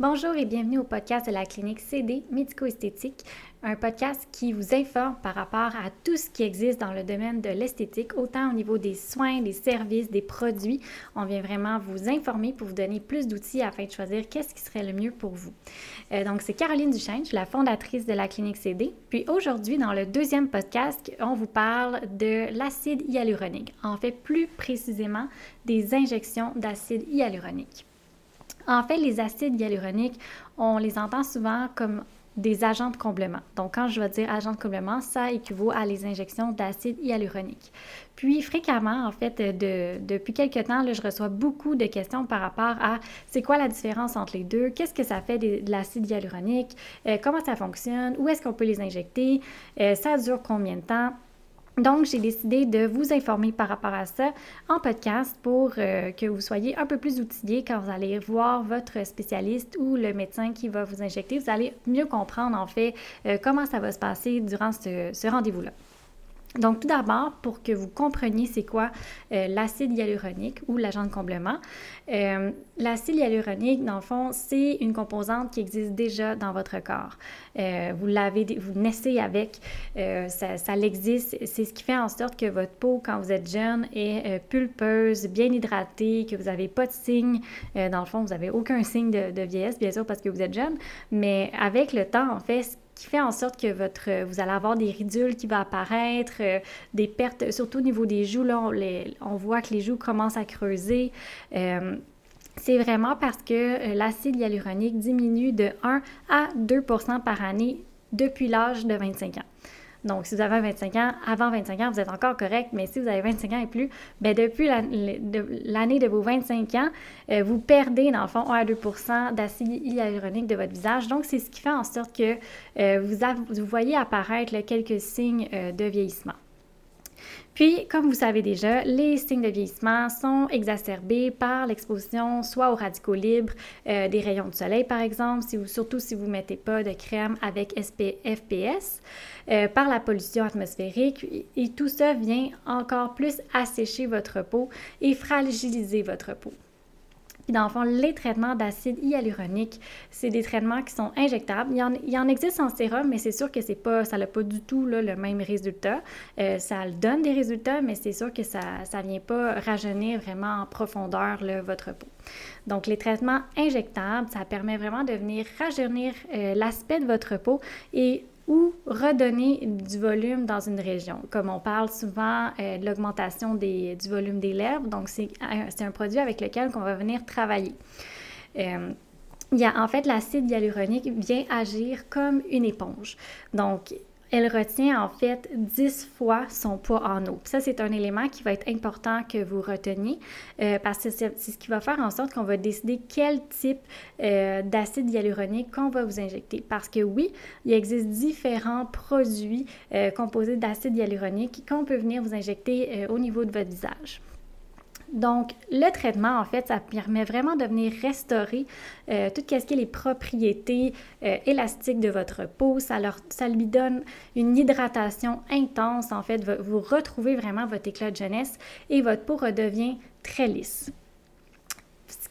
Bonjour et bienvenue au podcast de la clinique CD Médico-Esthétique, un podcast qui vous informe par rapport à tout ce qui existe dans le domaine de l'esthétique, autant au niveau des soins, des services, des produits. On vient vraiment vous informer pour vous donner plus d'outils afin de choisir qu'est-ce qui serait le mieux pour vous. Euh, donc, c'est Caroline Duchesne, je suis la fondatrice de la clinique CD. Puis aujourd'hui, dans le deuxième podcast, on vous parle de l'acide hyaluronique. En fait, plus précisément, des injections d'acide hyaluronique. En fait, les acides hyaluroniques, on les entend souvent comme des agents de comblement. Donc, quand je vais dire agent de comblement, ça équivaut à les injections d'acide hyaluronique. Puis, fréquemment, en fait, depuis quelques temps, je reçois beaucoup de questions par rapport à c'est quoi la différence entre les deux, qu'est-ce que ça fait de, l'acide hyaluronique, euh, comment ça fonctionne, où est-ce qu'on peut les injecter, euh, ça dure combien de temps? Donc, j'ai décidé de vous informer par rapport à ça en podcast pour euh, que vous soyez un peu plus outillés quand vous allez voir votre spécialiste ou le médecin qui va vous injecter. Vous allez mieux comprendre en fait euh, comment ça va se passer durant ce rendez-vous-là. Donc, tout d'abord, pour que vous compreniez c'est quoi euh, l'acide hyaluronique ou l'agent de comblement, euh, l'acide hyaluronique, dans le fond, c'est une composante qui existe déjà dans votre corps. Euh, vous l'avez, vous naissez avec, ça, ça l'existe. C'est ce qui fait en sorte que votre peau, quand vous êtes jeune, est pulpeuse, bien hydratée, que vous n'avez pas de signes. dans le fond, vous n'avez aucun signe de, de, vieillesse, bien sûr, parce que vous êtes jeune. Mais avec le temps, en fait, qui fait en sorte que votre, vous allez avoir des ridules qui vont apparaître, euh, des pertes, surtout au niveau des joues, là, on, voit que les joues commencent à creuser. Euh, c'est vraiment parce que euh, l'acide hyaluronique diminue de 1 à 2% par année depuis l'âge de 25 ans. Donc, si vous avez 25 ans, avant 25 ans, vous êtes encore correct, mais si vous avez 25 ans et plus, bien, depuis l'année de vos 25 ans, euh, vous perdez, dans le fond, 1 à 2% d'acide hyaluronique de votre visage. Donc, c'est ce qui fait en sorte que euh, vous, voyez apparaître quelques signes euh, de vieillissement. Puis, comme vous savez déjà, les signes de vieillissement sont exacerbés par l'exposition soit aux radicaux libres, euh, des rayons de soleil par exemple, surtout si vous ne mettez pas de crème avec FPS, euh, par la pollution atmosphérique, et tout ça vient encore plus assécher votre peau et fragiliser votre peau. Dans le fond, les traitements d'acide hyaluronique, c'est des traitements qui sont injectables. Il y en, existe en sérum, mais c'est sûr que c'est pas, ça n'a pas du tout là, le même résultat. Euh, ça donne des résultats, mais c'est sûr que ça ne vient pas rajeunir vraiment en profondeur votre peau. Donc, les traitements injectables, ça permet vraiment de venir rajeunir euh, l'aspect de votre peau et ou redonner du volume dans une région. Comme on parle souvent euh, de l'augmentation du volume des lèvres, donc c'est un, produit avec lequel on va venir travailler. Euh, il y a, en fait, l'acide hyaluronique vient agir comme une éponge. Donc, elle retient en fait 10 fois son poids en eau. ça, c'est un élément qui va être important que vous reteniez euh, parce que c'est ce qui va faire en sorte qu'on va décider quel type euh, d'acide hyaluronique qu'on va vous injecter. Parce que oui, il existe différents produits euh, composés d'acide hyaluronique qu'on peut venir vous injecter au niveau de votre visage. Donc, le traitement, en fait, ça permet vraiment de venir restaurer euh, tout les propriétés euh, élastiques de votre peau. Ça, ça lui donne une hydratation intense. En fait, vous retrouvez vraiment votre éclat de jeunesse et votre peau redevient très lisse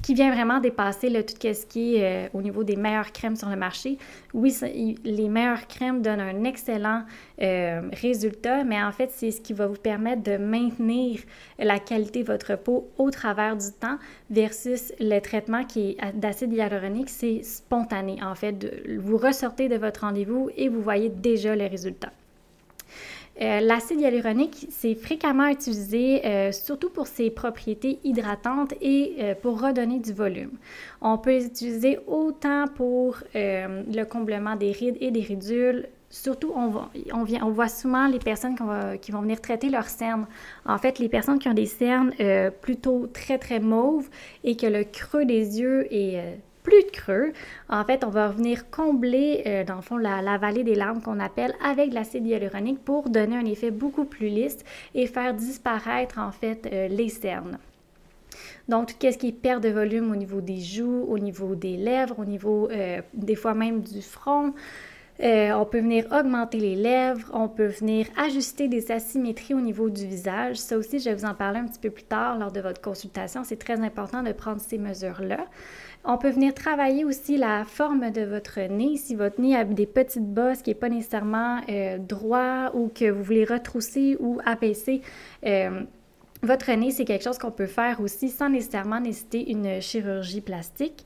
qui vient vraiment dépasser tout ce qui est euh, au niveau des meilleures crèmes sur le marché. Oui, les meilleures crèmes donnent un excellent euh, résultat, mais en fait, c'est ce qui va vous permettre de maintenir la qualité de votre peau au travers du temps versus le traitement qui est d'acide hyaluronique, c'est spontané. En fait, vous ressortez de votre rendez-vous et vous voyez déjà le résultat. Euh, l'acide hyaluronique, c'est fréquemment utilisé euh, surtout pour ses propriétés hydratantes et euh, pour redonner du volume. On peut l'utiliser autant pour le comblement des rides et des ridules. Surtout, on voit souvent les personnes qui vont venir traiter leurs cernes. En fait, les personnes qui ont des cernes plutôt très, très mauves et que le creux des yeux est plus de creux. En fait, on va venir combler, euh, dans le fond, la, vallée des larmes qu'on appelle avec l'acide hyaluronique pour donner un effet beaucoup plus lisse et faire disparaître, en fait, euh, les cernes. Donc, qu'est-ce qui perd de volume au niveau des joues, au niveau des lèvres, au niveau euh, des fois même du front? Euh, on peut venir augmenter les lèvres, on peut venir ajuster des asymétries au niveau du visage. Ça aussi, je vais vous en parler un petit peu plus tard lors de votre consultation. C'est très important de prendre ces mesures-là. On peut venir travailler aussi la forme de votre nez. Si votre nez a des petites bosses qui n'est pas nécessairement euh, droit ou que vous voulez retrousser ou abaisser, euh, votre nez, c'est quelque chose qu'on peut faire aussi sans nécessairement nécessiter une chirurgie plastique.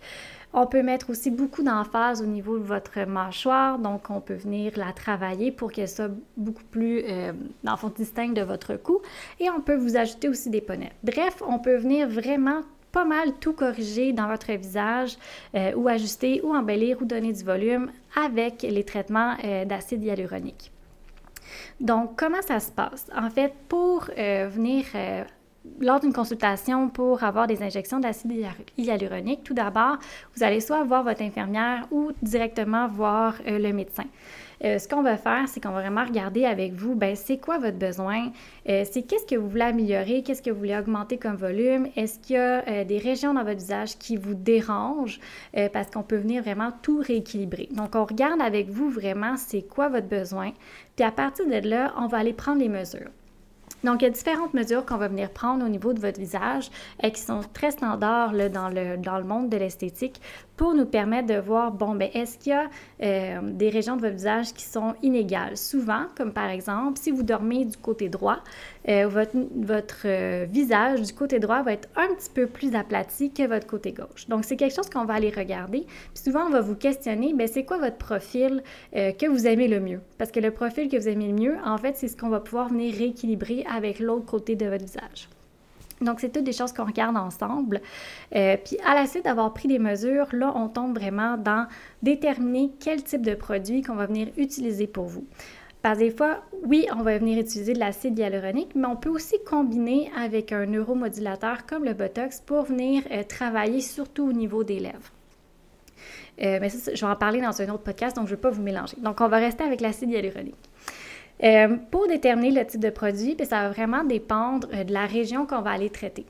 On peut mettre aussi beaucoup d'emphase au niveau de votre mâchoire, donc on peut venir la travailler pour qu'elle soit beaucoup plus, euh, dans fond, distincte de votre cou. Et on peut vous ajouter aussi des ponnettes. Bref, on peut venir vraiment pas mal tout corriger dans votre visage euh, ou ajuster ou embellir ou donner du volume avec les traitements euh, d'acide hyaluronique. Donc, comment ça se passe? En fait, pour venir lors d'une consultation pour avoir des injections d'acide hyaluronique, tout d'abord, vous allez soit voir votre infirmière ou directement voir euh, le médecin. Euh, ce qu'on va faire, c'est qu'on va vraiment regarder avec vous, ben, c'est quoi votre besoin, euh, c'est qu'est-ce que vous voulez améliorer, qu'est-ce que vous voulez augmenter comme volume, est-ce qu'il y a des régions dans votre visage qui vous dérangent, parce qu'on peut venir vraiment tout rééquilibrer. Donc, on regarde avec vous vraiment c'est quoi votre besoin, puis à partir de là, on va aller prendre les mesures. Donc, il y a différentes mesures qu'on va venir prendre au niveau de votre visage et euh, qui sont très standards dans, le, monde de l'esthétique pour nous permettre de voir, bon, ben, est-ce qu'il y a euh, des régions de votre visage qui sont inégales? Souvent, comme par exemple, si vous dormez du côté droit, euh, votre, visage du côté droit va être un petit peu plus aplati que votre côté gauche. Donc, c'est quelque chose qu'on va aller regarder. Puis souvent, on va vous questionner, ben, c'est quoi votre profil que vous aimez le mieux? Parce que le profil que vous aimez le mieux, en fait, c'est ce qu'on va pouvoir venir rééquilibrer avec l'autre côté de votre visage. Donc, c'est toutes des choses qu'on regarde ensemble. Euh, puis, à la suite d'avoir pris des mesures, là, on tombe vraiment dans déterminer quel type de produit qu'on va venir utiliser pour vous. Parce que des fois, oui, on va venir utiliser de l'acide hyaluronique, mais on peut aussi combiner avec un neuromodulateur comme le Botox pour venir euh, travailler surtout au niveau des lèvres. Euh, mais ça, je vais en parler dans un autre podcast, donc je ne vais pas vous mélanger. Donc, on va rester avec l'acide hyaluronique. Euh, pour déterminer le type de produit, puis ça va vraiment dépendre euh, de la région qu'on va aller traiter.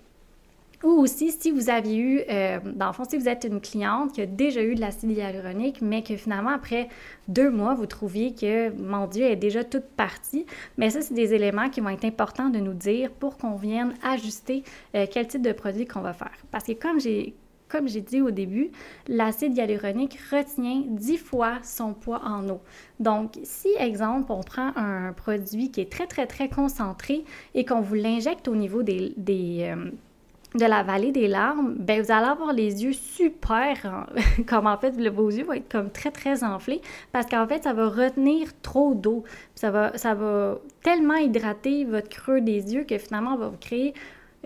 Ou aussi, si vous aviez eu, euh, dans le fond, si vous êtes une cliente qui a déjà eu de l'acide hyaluronique, mais que finalement, après deux mois, vous trouviez que, mon Dieu, est déjà toute partie, mais ça, c'est des éléments qui vont être importants de nous dire pour qu'on vienne ajuster quel type de produit qu'on va faire. Parce que comme j'ai comme j'ai dit au début, l'acide hyaluronique retient 10 fois son poids en eau. Donc, si, exemple, on prend un produit qui est très, très, très concentré et qu'on vous l'injecte au niveau euh, de la vallée des larmes, ben vous allez avoir les yeux super, comme en fait vos yeux vont être comme très très enflés parce qu'en fait ça va retenir trop d'eau, ça va ça va tellement hydrater votre creux des yeux que finalement on va vous créer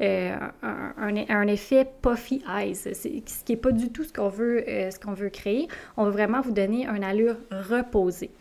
euh, un, effet puffy eyes, ce qui n'est pas du tout ce qu'on veut, euh, ce qu'on veut créer. On veut vraiment vous donner une allure reposée.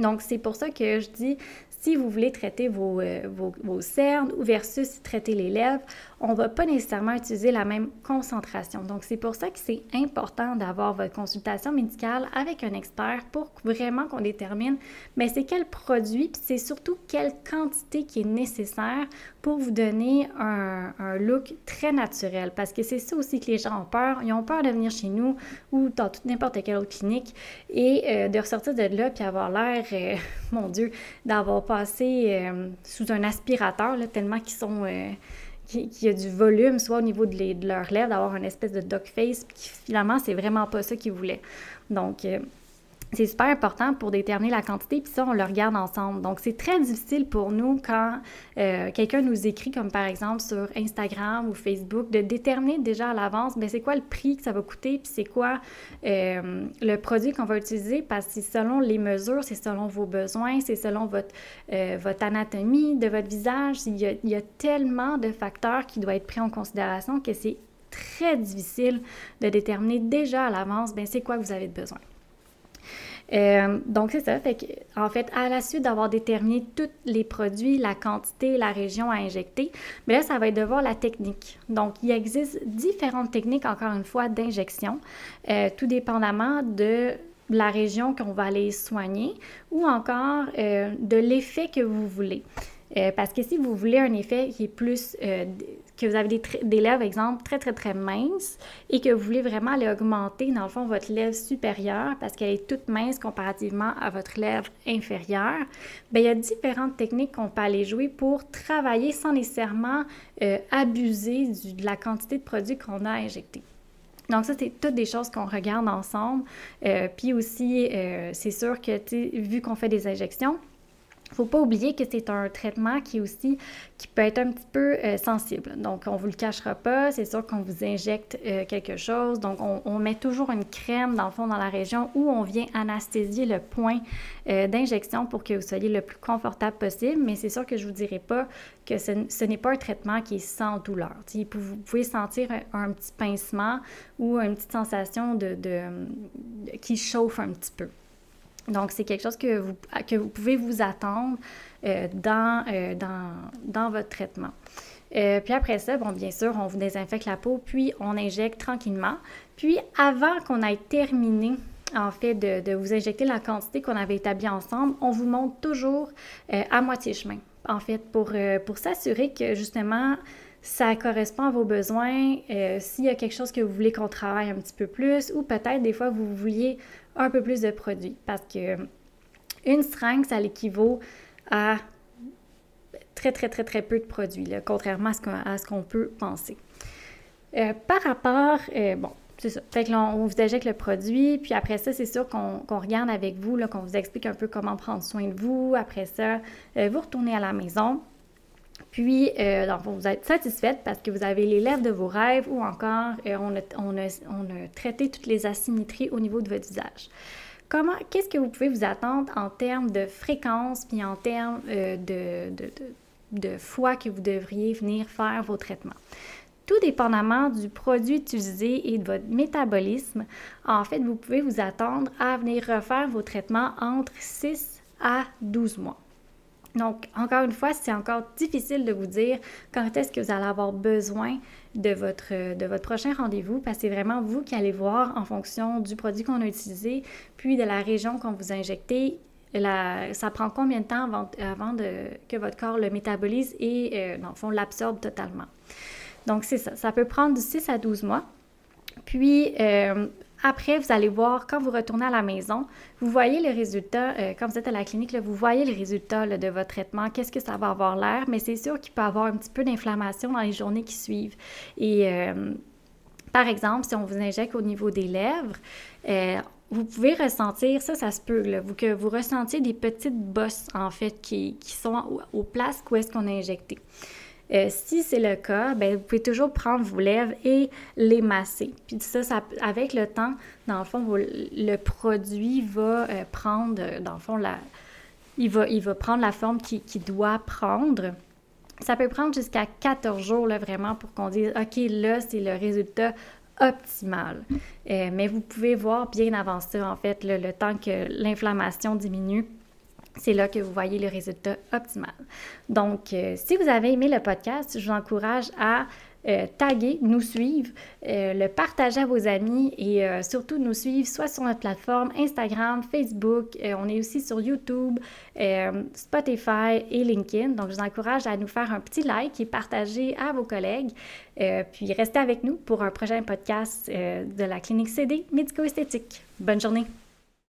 Donc, c'est pour ça que je dis, si vous voulez traiter vos, euh, vos, cernes ou versus traiter les lèvres, on ne va pas nécessairement utiliser la même concentration. Donc, c'est pour ça que c'est important d'avoir votre consultation médicale avec un expert pour vraiment qu'on détermine, mais c'est quel produit, puis c'est surtout quelle quantité qui est nécessaire pour vous donner un, un look très naturel. Parce que c'est ça aussi que les gens ont peur. Ils ont peur de venir chez nous ou dans toute n'importe quelle autre clinique et euh, de ressortir de là puis avoir l'air, euh, mon Dieu, d'avoir passé euh, sous un aspirateur, tellement qu'ils sont qu'il y a du volume, soit au niveau de, de leurs lèvres, d'avoir une espèce de duck face, puis finalement, c'est vraiment pas ça qu'ils voulaient. Donc, c'est super important pour déterminer la quantité, puis ça, on le regarde ensemble. Donc, c'est très difficile pour nous quand euh, quelqu'un nous écrit, comme par exemple sur Instagram ou Facebook, de déterminer déjà à l'avance, mais ben, c'est quoi le prix que ça va coûter, puis c'est quoi euh, le produit qu'on va utiliser, parce que c'est selon les mesures, c'est selon vos besoins, c'est selon votre, euh, anatomie de votre visage. Il y, a, tellement de facteurs qui doivent être pris en considération que c'est très difficile de déterminer déjà à l'avance, ben c'est quoi vous avez besoin. Euh, donc, c'est ça. En fait, à la suite d'avoir déterminé tous les produits, la quantité, la région à injecter, mais là, ça va être de voir la technique. Donc, il existe différentes techniques, encore une fois, d'injection, euh, tout dépendamment de la région qu'on va aller soigner ou encore euh, de l'effet que vous voulez. parce que si vous voulez un effet qui est plus que vous avez des, des, lèvres, exemple, très, très, très minces et que vous voulez vraiment aller augmenter, dans le fond, votre lèvre supérieure parce qu'elle est toute mince comparativement à votre lèvre inférieure, bien, il y a différentes techniques qu'on peut aller jouer pour travailler sans nécessairement euh, abuser de la quantité de produits qu'on a injecté. Donc ça, c'est toutes des choses qu'on regarde ensemble. Euh, puis aussi, euh, c'est sûr que, vu qu'on fait des injections, faut pas oublier que c'est un traitement qui est aussi qui peut être un petit peu euh, sensible. Donc, on vous le cachera pas. C'est sûr qu'on vous injecte euh, quelque chose. Donc, on, met toujours une crème, dans le fond, dans la région où on vient anesthésier le point euh, d'injection pour que vous soyez le plus confortable possible. Mais c'est sûr que je vous dirai pas que ce, n'est pas un traitement qui est sans douleur. vous pouvez sentir un, petit pincement ou une petite sensation de qui chauffe un petit peu. Donc, c'est quelque chose que vous, que vous pouvez vous attendre euh, dans, euh, dans, dans, votre traitement. Euh, puis après ça, bon, bien sûr, on vous désinfecte la peau, puis on injecte tranquillement. Puis avant qu'on ait terminé, en fait, de, de, vous injecter la quantité qu'on avait établie ensemble, on vous montre toujours à moitié chemin, en fait, pour, pour s'assurer que justement, ça correspond à vos besoins, s'il y a quelque chose que vous voulez qu'on travaille un petit peu plus, ou peut-être des fois vous vouliez un peu plus de produits parce que une seringue, ça l'équivaut à très, très, très, très peu de produits, contrairement à ce qu'on peut penser. Euh, par rapport, euh, bon, c'est ça. Fait que on vous injecte le produit, puis après ça, c'est sûr qu'on regarde avec vous, qu'on vous explique un peu comment prendre soin de vous. Après ça, euh, vous retournez à la maison. Puis, euh, vous êtes satisfaite parce que vous avez les lèvres de vos rêves ou encore euh, on, a, traité toutes les asymétries au niveau de votre visage. Qu'est-ce que vous pouvez vous attendre en termes de fréquence puis en termes euh, de, de, de, fois que vous devriez venir faire vos traitements? Tout dépendamment du produit utilisé et de votre métabolisme, en fait, vous pouvez vous attendre à venir refaire vos traitements entre 6 à 12 mois. Donc, encore une fois, c'est encore difficile de vous dire quand est-ce que vous allez avoir besoin de votre, de votre prochain rendez-vous parce que c'est vraiment vous qui allez voir en fonction du produit qu'on a utilisé, puis de la région qu'on vous a injecté. ça prend combien de temps avant, de, que votre corps le métabolise et, euh, dans le fond, l'absorbe totalement. Donc, c'est ça. Ça peut prendre du 6 à 12 mois. Puis, euh, après, vous allez voir, quand vous retournez à la maison, vous voyez les résultats, euh, quand vous êtes à la clinique, vous voyez les résultats de votre traitement, qu'est-ce que ça va avoir l'air, mais c'est sûr qu'il peut y avoir un petit peu d'inflammation dans les journées qui suivent. Et euh, par exemple, si on vous injecte au niveau des lèvres, euh, vous pouvez ressentir, ça, ça se peut, vous, que vous ressentiez des petites bosses, en fait, qui, sont aux places où est-ce qu'on a injecté. Euh, si c'est le cas, ben, vous pouvez toujours prendre vos lèvres et les masser. Puis ça, ça avec le temps, dans le fond, le produit va euh, prendre, dans le fond, la, il, va, il va prendre la forme qu'il doit prendre. Ça peut prendre jusqu'à 14 jours, là, vraiment, pour qu'on dise, OK, là, c'est le résultat optimal. Euh, mais vous pouvez voir bien avant ça, en fait, le temps que l'inflammation diminue c'est là que vous voyez le résultat optimal. Donc, euh, si vous avez aimé le podcast, je vous encourage à euh, taguer, nous suivre, euh, le partager à vos amis et surtout nous suivre soit sur notre plateforme Instagram, Facebook, on est aussi sur YouTube, Spotify et LinkedIn. Donc, je vous encourage à nous faire un petit like et partager à vos collègues. puis, restez avec nous pour un prochain podcast de la clinique CD médico-esthétique. Bonne journée!